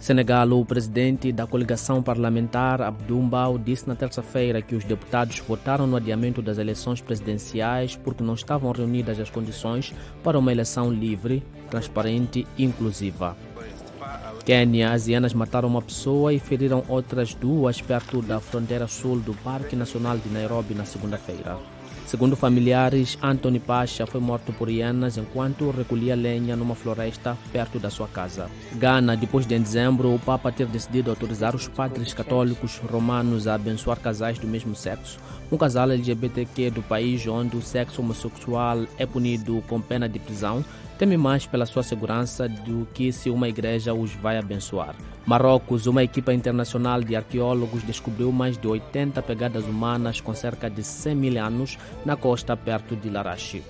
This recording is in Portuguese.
Senegal, o presidente da coligação parlamentar, Abdumbao, disse na terça-feira que os deputados votaram no adiamento das eleições presidenciais porque não estavam reunidas as condições para uma eleição livre, transparente e inclusiva. Quênia, as hienas mataram uma pessoa e feriram outras duas perto da fronteira sul do Parque Nacional de Nairobi na segunda-feira. Segundo familiares, Anthony Pacha foi morto por hienas enquanto recolhia lenha numa floresta perto da sua casa. Gana, depois de em dezembro o Papa ter decidido autorizar os padres católicos romanos a abençoar casais do mesmo sexo, um casal LGBTQ do país onde o sexo homossexual é punido com pena de prisão, teme mais pela sua segurança do que se uma igreja os vai abençoar. Marrocos, uma equipa internacional de arqueólogos descobriu mais de 80 pegadas humanas com cerca de 100 mil anos na costa perto de Larache.